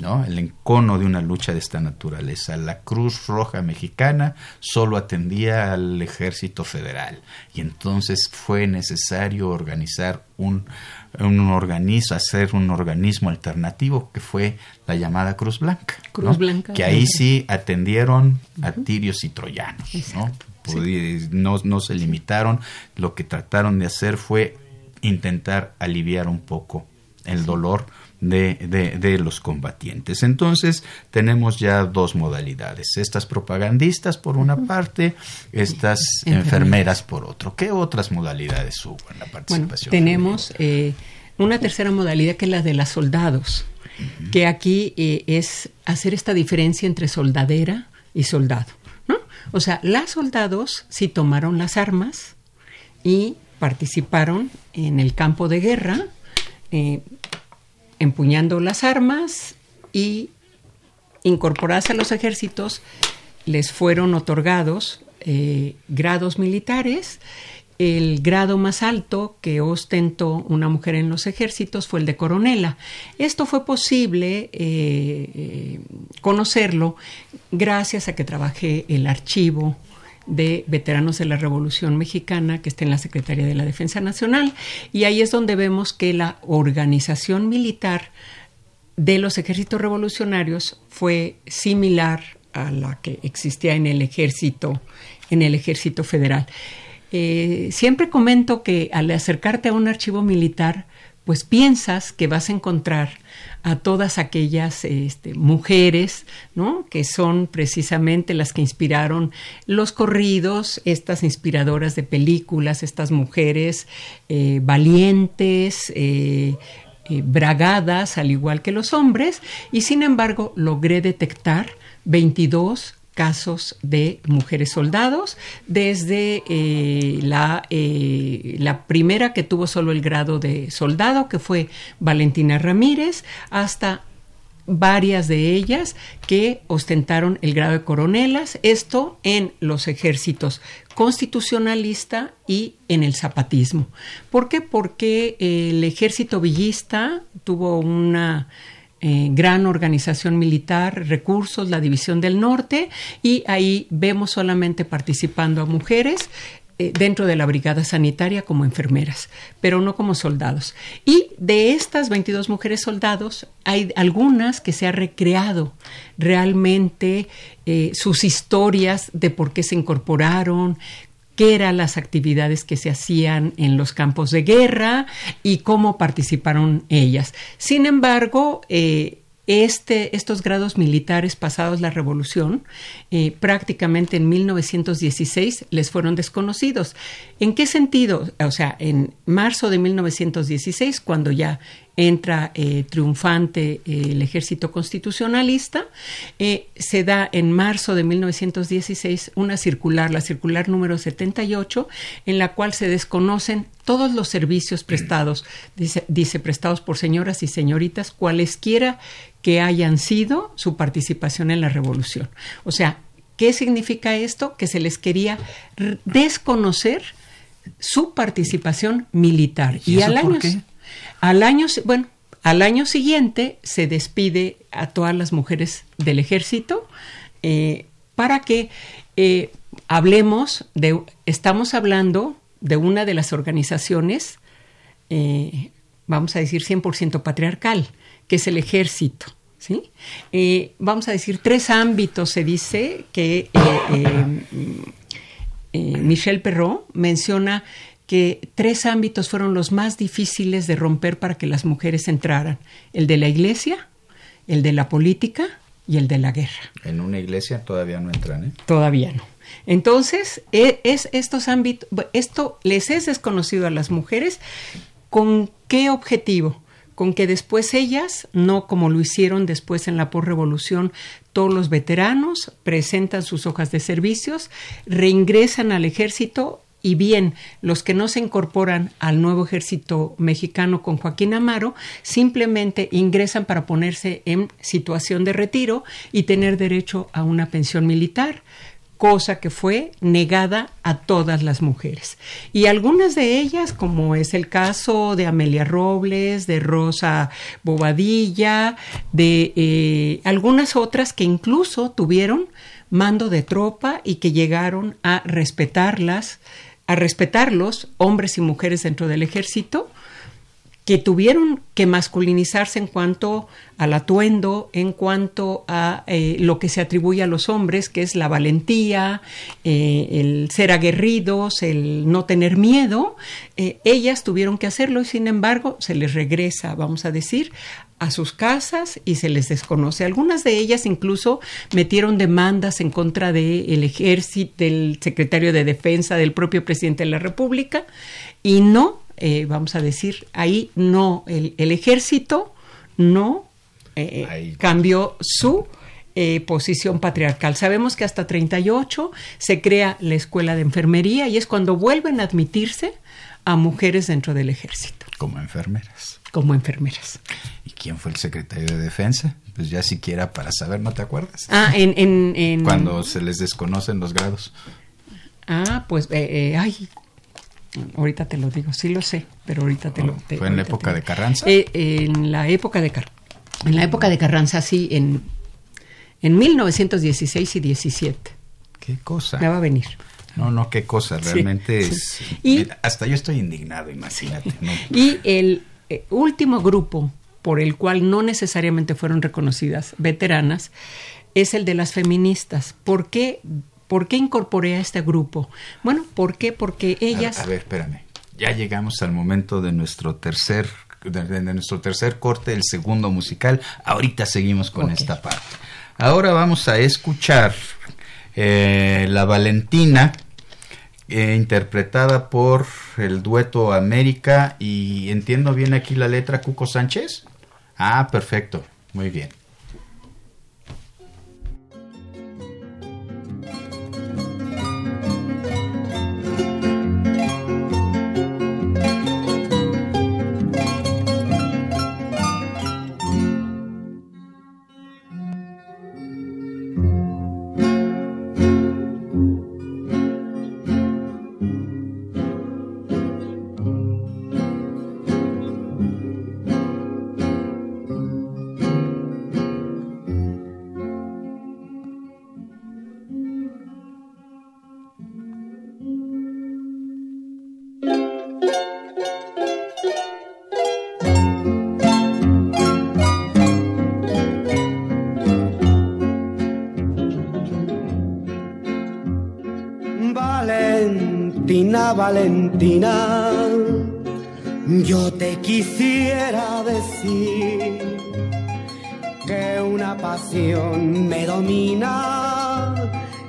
¿No? El encono de una lucha de esta naturaleza. La Cruz Roja Mexicana solo atendía al ejército federal y entonces fue necesario organizar un, un organismo, hacer un organismo alternativo que fue la llamada Cruz Blanca. Cruz Blanca. Que ahí sí atendieron a tirios y troyanos, ¿no? ¿no? No se limitaron, lo que trataron de hacer fue intentar aliviar un poco el dolor de, de, los combatientes. Entonces tenemos ya dos modalidades, estas propagandistas por una parte, estas enfermeras por otro. ¿Qué otras modalidades hubo en la participación? tenemos eh, una tercera modalidad que es la de las soldados, que aquí eh, es hacer esta diferencia entre soldadera y soldado. ¿no? O sea, las soldados sí tomaron las armas y participaron en el campo de guerra. Eh, empuñando las armas y incorporadas a los ejércitos les fueron otorgados eh, grados militares. El grado más alto que ostentó una mujer en los ejércitos fue el de coronela. Esto fue posible eh, eh, conocerlo gracias a que trabajé el archivo de veteranos de la Revolución Mexicana que está en la Secretaría de la Defensa Nacional y ahí es donde vemos que la organización militar de los ejércitos revolucionarios fue similar a la que existía en el ejército en el ejército federal. Eh, siempre comento que al acercarte a un archivo militar, pues piensas que vas a encontrar a todas aquellas este, mujeres, ¿no? Que son precisamente las que inspiraron los corridos, estas inspiradoras de películas, estas mujeres eh, valientes, eh, eh, bragadas, al igual que los hombres, y sin embargo logré detectar 22 casos de mujeres soldados, desde eh, la, eh, la, primera que tuvo solo el grado de soldado, que fue Valentina Ramírez, hasta varias de ellas que ostentaron el grado de coronelas, esto en los ejércitos constitucionalista y en el zapatismo. ¿Por qué? Porque el ejército villista tuvo una eh, gran organización militar, recursos, la División del Norte, y ahí vemos solamente participando a mujeres eh, dentro de la brigada sanitaria como enfermeras, pero no como soldados. Y de estas 22 mujeres soldados, hay algunas que se ha recreado realmente eh, sus historias de por qué se incorporaron, qué eran las actividades que se hacían en los campos de guerra y cómo participaron ellas. Sin embargo, eh, este, estos grados militares pasados la revolución, eh, prácticamente en 1916 les fueron desconocidos. ¿En qué sentido? O sea, en marzo de 1916, cuando ya entra eh, triunfante eh, el ejército constitucionalista. Eh, se da en marzo de 1916 una circular, la circular número 78, en la cual se desconocen todos los servicios prestados, dice, dice prestados por señoras y señoritas, cualesquiera que hayan sido su participación en la revolución. O sea, ¿qué significa esto? Que se les quería desconocer su participación militar. ¿Y, al año, qué? Al año, bueno, al año siguiente se despide a todas las mujeres del ejército eh, para que eh, hablemos de, estamos hablando de una de las organizaciones, eh, vamos a decir 100% patriarcal, que es el ejército. ¿sí? vamos a decir tres ámbitos, se dice que Michel Perrault menciona que tres ámbitos fueron los más difíciles de romper para que las mujeres entraran. El de la iglesia, el de la política y el de la guerra. En una iglesia todavía no entran, ¿eh? Todavía no. Entonces, e, es estos ámbitos, esto les es desconocido a las mujeres. ¿Con qué objetivo? Con que después ellas, no como lo hicieron después en la posrevolución, todos los veteranos presentan sus hojas de servicios, reingresan al ejército y bien los que no se incorporan al nuevo ejército mexicano con Joaquín Amaro simplemente ingresan para ponerse en situación de retiro y tener derecho a una pensión militar cosa que fue negada a todas las mujeres. Y algunas de ellas, como es el caso de Amelia Robles, de Rosa Bobadilla, de eh, algunas otras que incluso tuvieron mando de tropa y que llegaron a respetarlas a respetarlos, hombres y mujeres dentro del ejército, que tuvieron que masculinizarse en cuanto al atuendo, en cuanto a eh, lo que se atribuye a los hombres, que es la valentía, eh, el ser aguerridos, el no tener miedo. Eh, ellas tuvieron que hacerlo y sin embargo se les regresa, vamos a decir, a sus casas y se les desconoce. Algunas de ellas incluso metieron demandas en contra del ejército, del secretario de defensa, del propio presidente de la República y no, eh, vamos a decir, ahí no, el, ejército no eh, cambió su eh, posición patriarcal. Sabemos que hasta 38 se crea la escuela de enfermería y es cuando vuelven a admitirse a mujeres dentro del ejército. Como enfermeras. Como enfermeras. ¿Y quién fue el secretario de defensa? Pues ya siquiera para saber, ¿no te acuerdas? Ah, en... en, Cuando se les desconocen los grados. Ah, pues, eh, eh, ay, ahorita te lo digo, sí lo sé, pero ahorita te lo... ¿Fue en la época de Carranza? Eh, en la época de Carranza. En la época de Carranza, sí, en, en 1916 y 17. ¿Qué cosa? Me va a venir. No, no, qué cosa, realmente es... Y, hasta yo estoy indignado, imagínate. Y el eh, último grupo por el cual no necesariamente fueron reconocidas veteranas es el de las feministas. ¿Por qué, por qué incorporé a este grupo? Bueno, ¿por qué? Porque ellas... A, ver, espérame. Ya llegamos al momento de nuestro tercer de, nuestro tercer corte, el segundo musical. Ahorita seguimos con esta parte. Ahora vamos a escuchar eh, La Valentina eh, interpretada por el dueto América y entiendo bien aquí la letra Cuco Sánchez. Ah, perfecto, muy bien. Valentina, yo te quisiera decir que una pasión me domina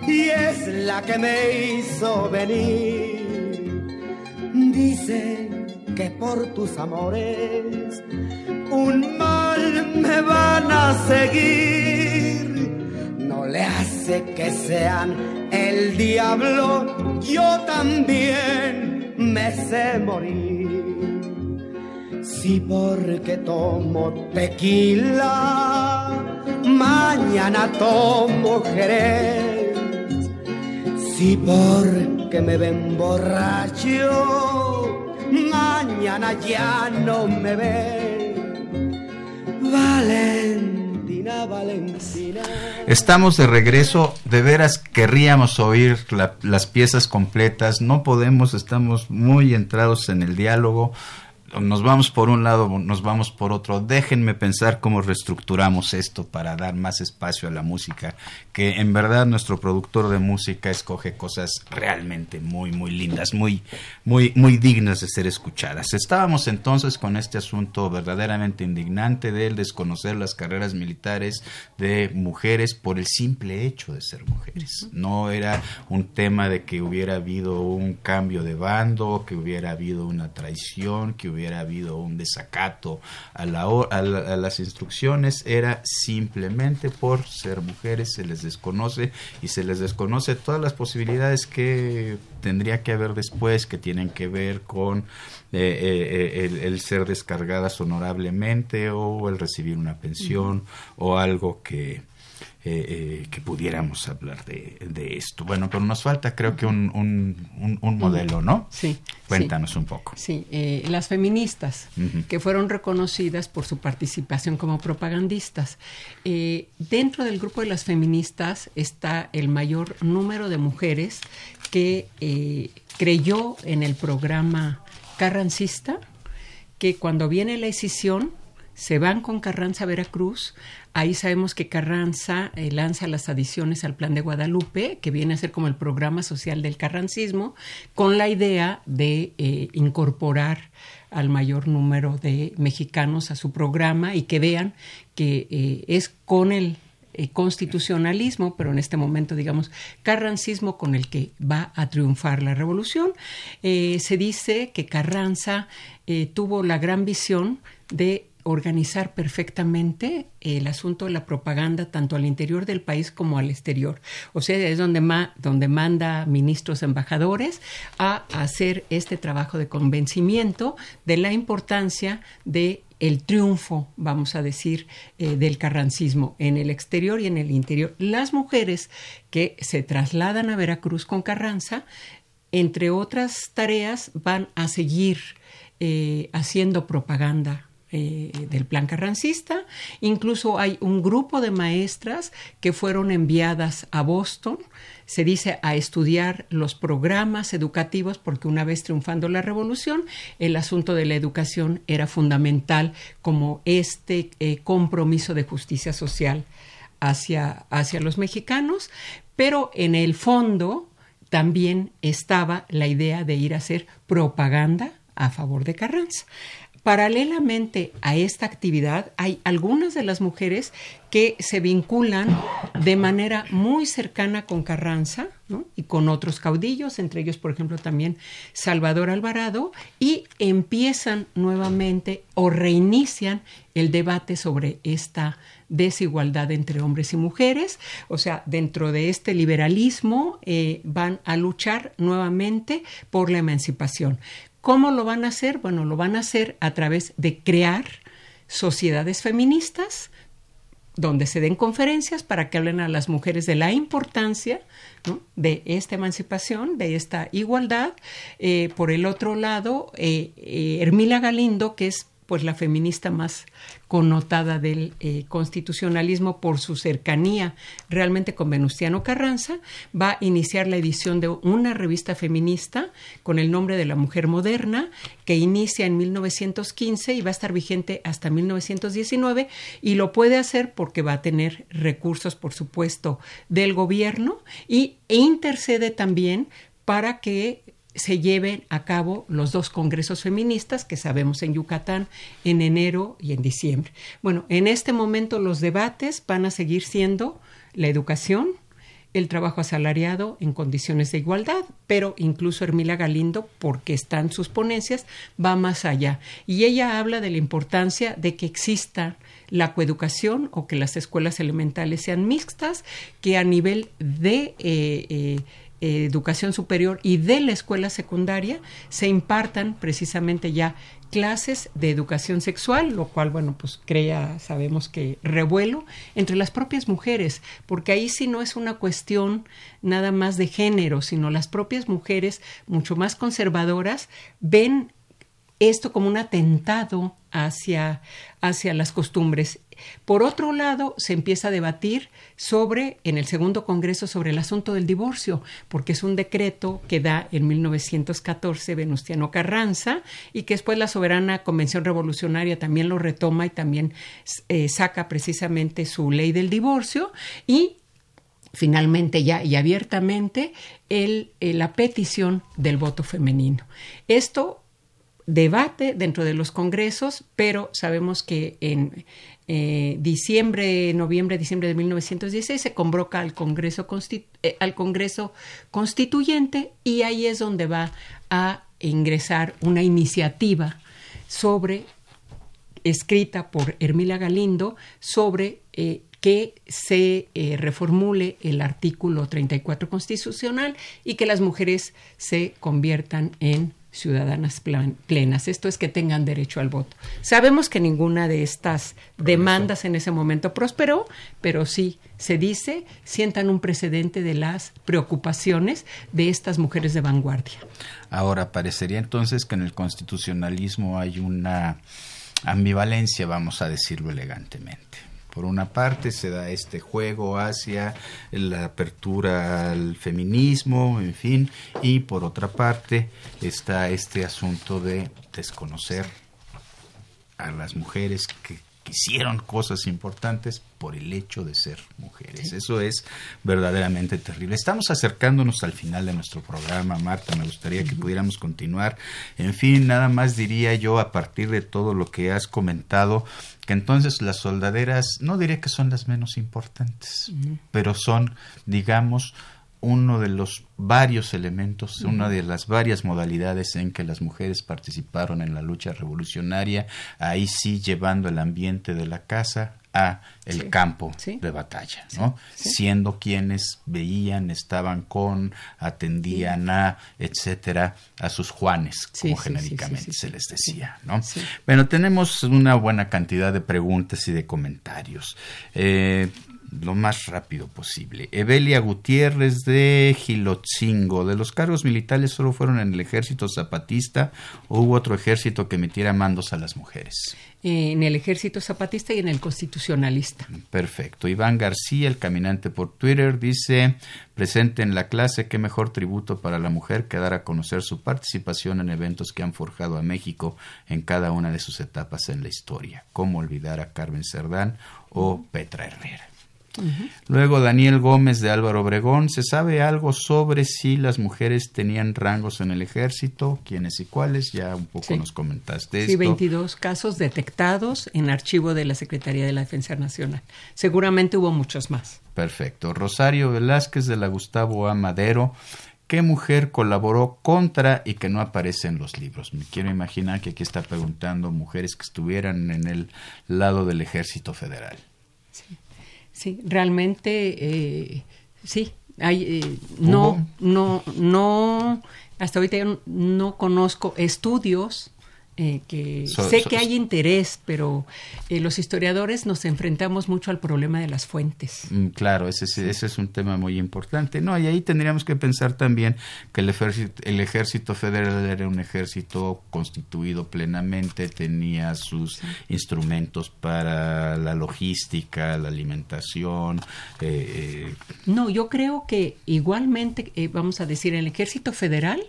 y es la que me hizo venir. Dice que por tus amores un mal me van a seguir. No le hace que sean el diablo, yo también me sé morir. Si porque tomo tequila, mañana tomo jerez. Si porque me ven borracho, mañana ya no me ven. Valentina. Estamos de regreso, de veras querríamos oír las piezas completas, no podemos, estamos muy entrados en el diálogo, nos vamos por un lado, nos vamos por otro. Déjenme pensar cómo reestructuramos esto para dar más espacio a la música, que en verdad nuestro productor de música escoge cosas realmente muy, muy lindas, muy, muy, muy dignas de ser escuchadas. Estábamos entonces con este asunto verdaderamente indignante de él desconocer las carreras militares de mujeres por el simple hecho de ser mujeres. No era un tema de que hubiera habido un cambio de bando, que hubiera habido una traición, que hubiera hubiera habido un desacato a, la, a, las instrucciones, era simplemente por ser mujeres, se les desconoce y se les desconoce todas las posibilidades que tendría que haber después, que tienen que ver con eh, eh, el, el, ser descargadas honorablemente o el recibir una pensión o algo que eh, eh, que pudiéramos hablar de, esto. Bueno, pero nos falta creo que un, un, modelo, ¿no? Sí. Cuéntanos un poco. Sí, eh, las feministas, que fueron reconocidas por su participación como propagandistas. dentro del grupo de las feministas está el mayor número de mujeres que creyó en el programa carrancista, que cuando viene la escisión se van con Carranza a Veracruz. Ahí sabemos que Carranza eh, lanza las adiciones al Plan de Guadalupe, que viene a ser como el programa social del carrancismo, con la idea de eh, incorporar al mayor número de mexicanos a su programa y que vean que eh, es con el constitucionalismo, pero en este momento, digamos, carrancismo con el que va a triunfar la revolución. se dice que Carranza tuvo la gran visión de organizar perfectamente el asunto de la propaganda tanto al interior del país como al exterior. O sea, es donde, donde manda ministros embajadores a hacer este trabajo de convencimiento de la importancia de el triunfo, vamos a decir, eh, del carrancismo en el exterior y en el interior. Las mujeres que se trasladan a Veracruz con Carranza, entre otras tareas, van a seguir eh, haciendo propaganda eh, del plan carrancista. Incluso hay un grupo de maestras que fueron enviadas a Boston, se dice, a estudiar los programas educativos, porque una vez triunfando la revolución, el asunto de la educación era fundamental como este eh, compromiso de justicia social hacia, hacia los mexicanos, pero en el fondo también estaba la idea de ir a hacer propaganda a favor de Carranza. Paralelamente a esta actividad, hay algunas de las mujeres que se vinculan de manera muy cercana con Carranza y con otros caudillos, entre ellos, por ejemplo, también Salvador Alvarado, y empiezan nuevamente o reinician el debate sobre esta desigualdad entre hombres y mujeres. O sea, dentro de este liberalismo eh, van a luchar nuevamente por la emancipación. ¿Cómo lo van a hacer? Bueno, lo van a hacer a través de crear sociedades feministas donde se den conferencias para que hablen a las mujeres de la importancia de esta emancipación, de esta igualdad. Eh, por el otro lado, eh, eh, Hermila Galindo, que es pues la feminista más connotada del eh, constitucionalismo por su cercanía realmente con Venustiano Carranza, va a iniciar la edición de una revista feminista con el nombre de la mujer moderna, que inicia en 1915 y va a estar vigente hasta 1919, y lo puede hacer porque va a tener recursos, por supuesto, del gobierno y e intercede también para que se lleven a cabo los dos congresos feministas que sabemos en Yucatán en enero y en diciembre. Bueno, en este momento los debates van a seguir siendo la educación, el trabajo asalariado en condiciones de igualdad, pero incluso Hermila Galindo, porque están sus ponencias, va más allá. Y ella habla de la importancia de que exista la coeducación o que las escuelas elementales sean mixtas, que a nivel de eh, eh, educación superior y de la escuela secundaria se impartan precisamente ya clases de educación sexual, lo cual, bueno, pues crea, sabemos que revuelo entre las propias mujeres, porque ahí sí no es una cuestión nada más de género, sino las propias mujeres, mucho más conservadoras, ven esto como un atentado hacia, hacia las costumbres. Por otro lado, se empieza a debatir sobre, en el segundo congreso, sobre el asunto del divorcio, porque es un decreto que da en 1914 Venustiano Carranza y que después la soberana Convención Revolucionaria también lo retoma y también eh, saca precisamente su ley del divorcio y finalmente ya y abiertamente el, eh, la petición del voto femenino. Esto debate dentro de los congresos, pero sabemos que en eh, diciembre, noviembre, diciembre de 1916 se convoca al Congreso, eh, al Congreso Constituyente y ahí es donde va a ingresar una iniciativa sobre escrita por Hermila Galindo sobre eh, que se reformule el artículo 34 constitucional y que las mujeres se conviertan en ciudadanas plenas. Esto es que tengan derecho al voto. Sabemos que ninguna de estas demandas en ese momento prosperó, pero sí se dice, sientan un precedente de las preocupaciones de estas mujeres de vanguardia. Ahora, parecería entonces que en el constitucionalismo hay una ambivalencia, vamos a decirlo elegantemente. Por una parte se da este juego hacia la apertura al feminismo, en fin, y por otra parte está este asunto de desconocer a las mujeres que hicieron cosas importantes por el hecho de ser mujeres. Eso es verdaderamente terrible. Estamos acercándonos al final de nuestro programa, Marta. Me gustaría que pudiéramos continuar. En fin, nada más diría yo a partir de todo lo que has comentado, que entonces las soldaderas, no diré que son las menos importantes, pero son, digamos, uno de los varios elementos, una de las varias modalidades en que las mujeres participaron en la lucha revolucionaria, ahí sí llevando el ambiente de la casa a el campo de batalla, ¿no? Siendo quienes veían, estaban con, atendían a, etcétera, a sus Juanes, como genéricamente se les decía, ¿no? Bueno, tenemos una buena cantidad de preguntas y de comentarios. Eh, lo más rápido posible. Evelia Gutiérrez de Gilotzingo. ¿De los cargos militares solo fueron en el ejército zapatista o hubo otro ejército que emitiera mandos a las mujeres? En el ejército zapatista y en el constitucionalista. Perfecto. Iván García, el caminante por Twitter, dice, presente en la clase, qué mejor tributo para la mujer que dar a conocer su participación en eventos que han forjado a México en cada una de sus etapas en la historia. ¿Cómo olvidar a Carmen Cerdán o Petra Herrera? Luego Daniel Gómez de Álvaro Obregón, ¿se sabe algo sobre si las mujeres tenían rangos en el ejército? ¿Quiénes y cuáles? Ya un poco nos comentaste sí, 22 casos detectados en archivo de la Secretaría de la Defensa Nacional. Seguramente hubo muchos más. Perfecto. Rosario Velázquez de la Gustavo A. Madero. ¿Qué mujer colaboró contra y que no aparece en los libros? Me quiero imaginar que aquí está preguntando mujeres que estuvieran en el lado del ejército federal. Sí. Realmente eh, sí. Hay, eh, no, no, no, hasta ahorita yo no conozco estudios eh, que sé que hay interés, pero eh, los historiadores nos enfrentamos mucho al problema de las fuentes. Mm, claro, ese, ese es un tema muy importante. No, y ahí tendríamos que pensar también que el ejército, el ejército federal era un ejército constituido plenamente, tenía sus instrumentos para la logística, la alimentación. Eh, no, yo creo que igualmente, vamos a decir, el ejército federal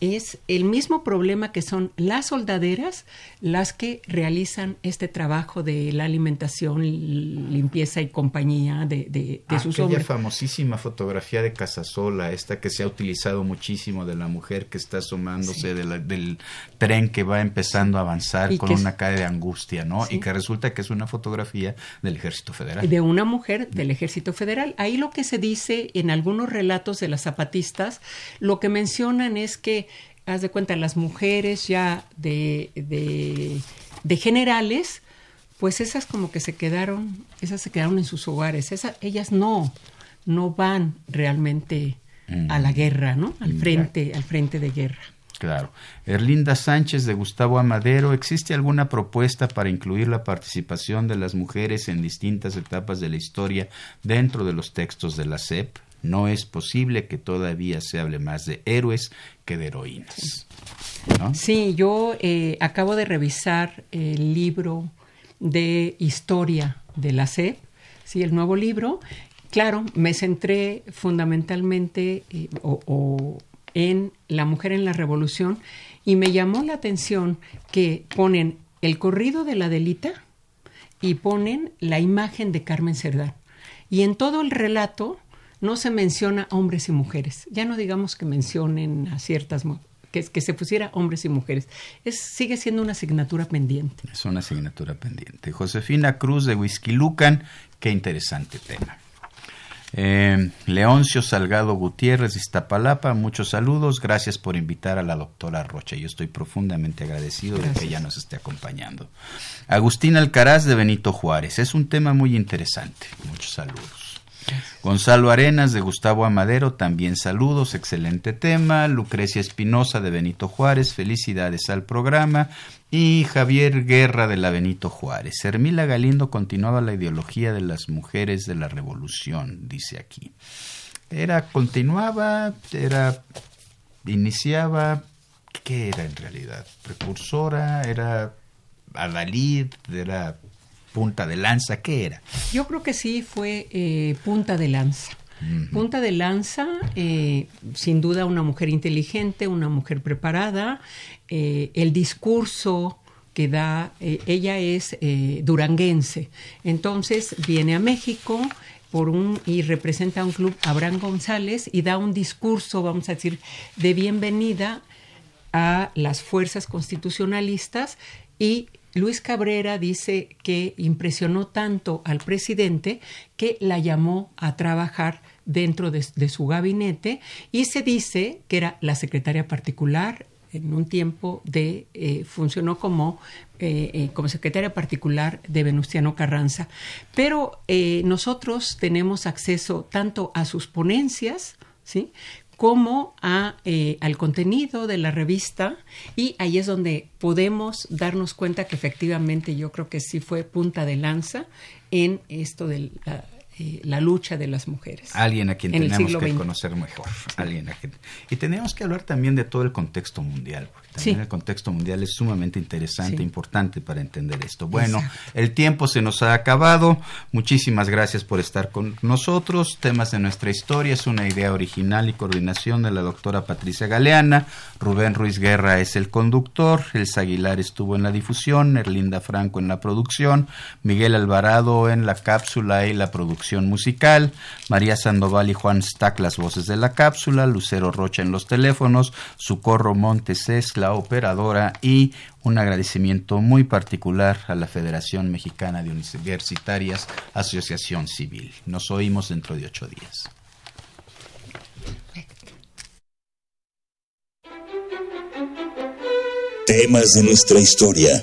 es el mismo problema que son las soldaderas las que realizan este trabajo de la alimentación, limpieza y compañía de, de, de sus Aquella famosísima fotografía de Casasola, esta que se ha utilizado muchísimo de la mujer que está asomándose del tren que va empezando a avanzar con una cara de angustia, ¿no? Y que resulta que es una fotografía del Ejército Federal. De una mujer del Ejército Federal. Ahí lo que se dice en algunos relatos de las zapatistas, lo que mencionan es que haz de cuenta, las mujeres ya de, de, generales, pues esas como que se quedaron, esas se quedaron en sus hogares, esas, ellas no, no van realmente a la mm. guerra, ¿no? Al frente, al frente de guerra. Claro. Erlinda Sánchez de Gustavo Amadero, ¿existe alguna propuesta para incluir la participación de las mujeres en distintas etapas de la historia dentro de los textos de la SEP? No es posible que todavía se hable más de héroes que de heroínas. Sí, yo eh, acabo de revisar el libro de historia de la SEP, sí, el nuevo libro. Claro, me centré fundamentalmente eh, en la mujer en la revolución y me llamó la atención que ponen el corrido de la delita y ponen la imagen de Carmen Cerdán. Y en todo el relato no se menciona hombres y mujeres. Ya no digamos que mencionen a ciertas que, que se pusiera hombres y mujeres. Es, sigue siendo una asignatura pendiente. Es una asignatura pendiente. Josefina Cruz de Whisky Lucan, qué interesante tema. Eh, Leoncio Salgado Gutiérrez, Iztapalapa, muchos saludos. Gracias por invitar a la doctora Rocha. Yo estoy profundamente agradecido de que ella nos esté acompañando. Agustín Alcaraz de Benito Juárez. Es un tema muy interesante. Muchos saludos. Gonzalo Arenas de Gustavo Amadero, también saludos, excelente tema. Lucrecia Espinosa de Benito Juárez, felicidades al programa. Y Javier Guerra de la Benito Juárez. Hermila Galindo continuaba la ideología de las mujeres de la revolución, dice aquí. Era, continuaba, era, iniciaba, ¿qué era en realidad? Precursora, era Adalid, era punta de lanza? ¿Qué era? Yo creo que sí fue eh, punta de lanza. Punta de lanza, eh, sin duda una mujer inteligente, una mujer preparada, eh, el discurso que da, ella es duranguense, entonces viene a México por un y representa a un club Abraham González y da un discurso, vamos a decir, de bienvenida a las fuerzas constitucionalistas y Luis Cabrera dice que impresionó tanto al presidente que la llamó a trabajar dentro de, su gabinete y se dice que era la secretaria particular. En un tiempo de eh, funcionó como eh, eh, como secretaria particular de Venustiano Carranza. Pero nosotros tenemos acceso tanto a sus ponencias sí como eh, al contenido de la revista. Y ahí es donde podemos darnos cuenta que efectivamente yo creo que sí fue punta de lanza en esto de la, eh, la lucha de las mujeres. Alguien a quien tenemos que conocer mejor. Alguien y tenemos que hablar también de todo el contexto mundial, porque también el contexto mundial es sumamente interesante, importante para entender esto. Bueno, el tiempo se nos ha acabado. Muchísimas gracias por estar con nosotros. Temas de nuestra historia es una idea original y coordinación de la doctora Patricia Galeana. Rubén Ruiz Guerra es el conductor. El Aguilar estuvo en la difusión. Erlinda Franco en la producción. Miguel Alvarado en la cápsula y la musical, María Sandoval y Juan Stack las voces de la cápsula, Lucero Rocha en los teléfonos, Socorro Montes es la operadora y un agradecimiento muy particular a la Federación Mexicana de Universitarias Asociación Civil. Nos oímos dentro de ocho días. Temas de nuestra historia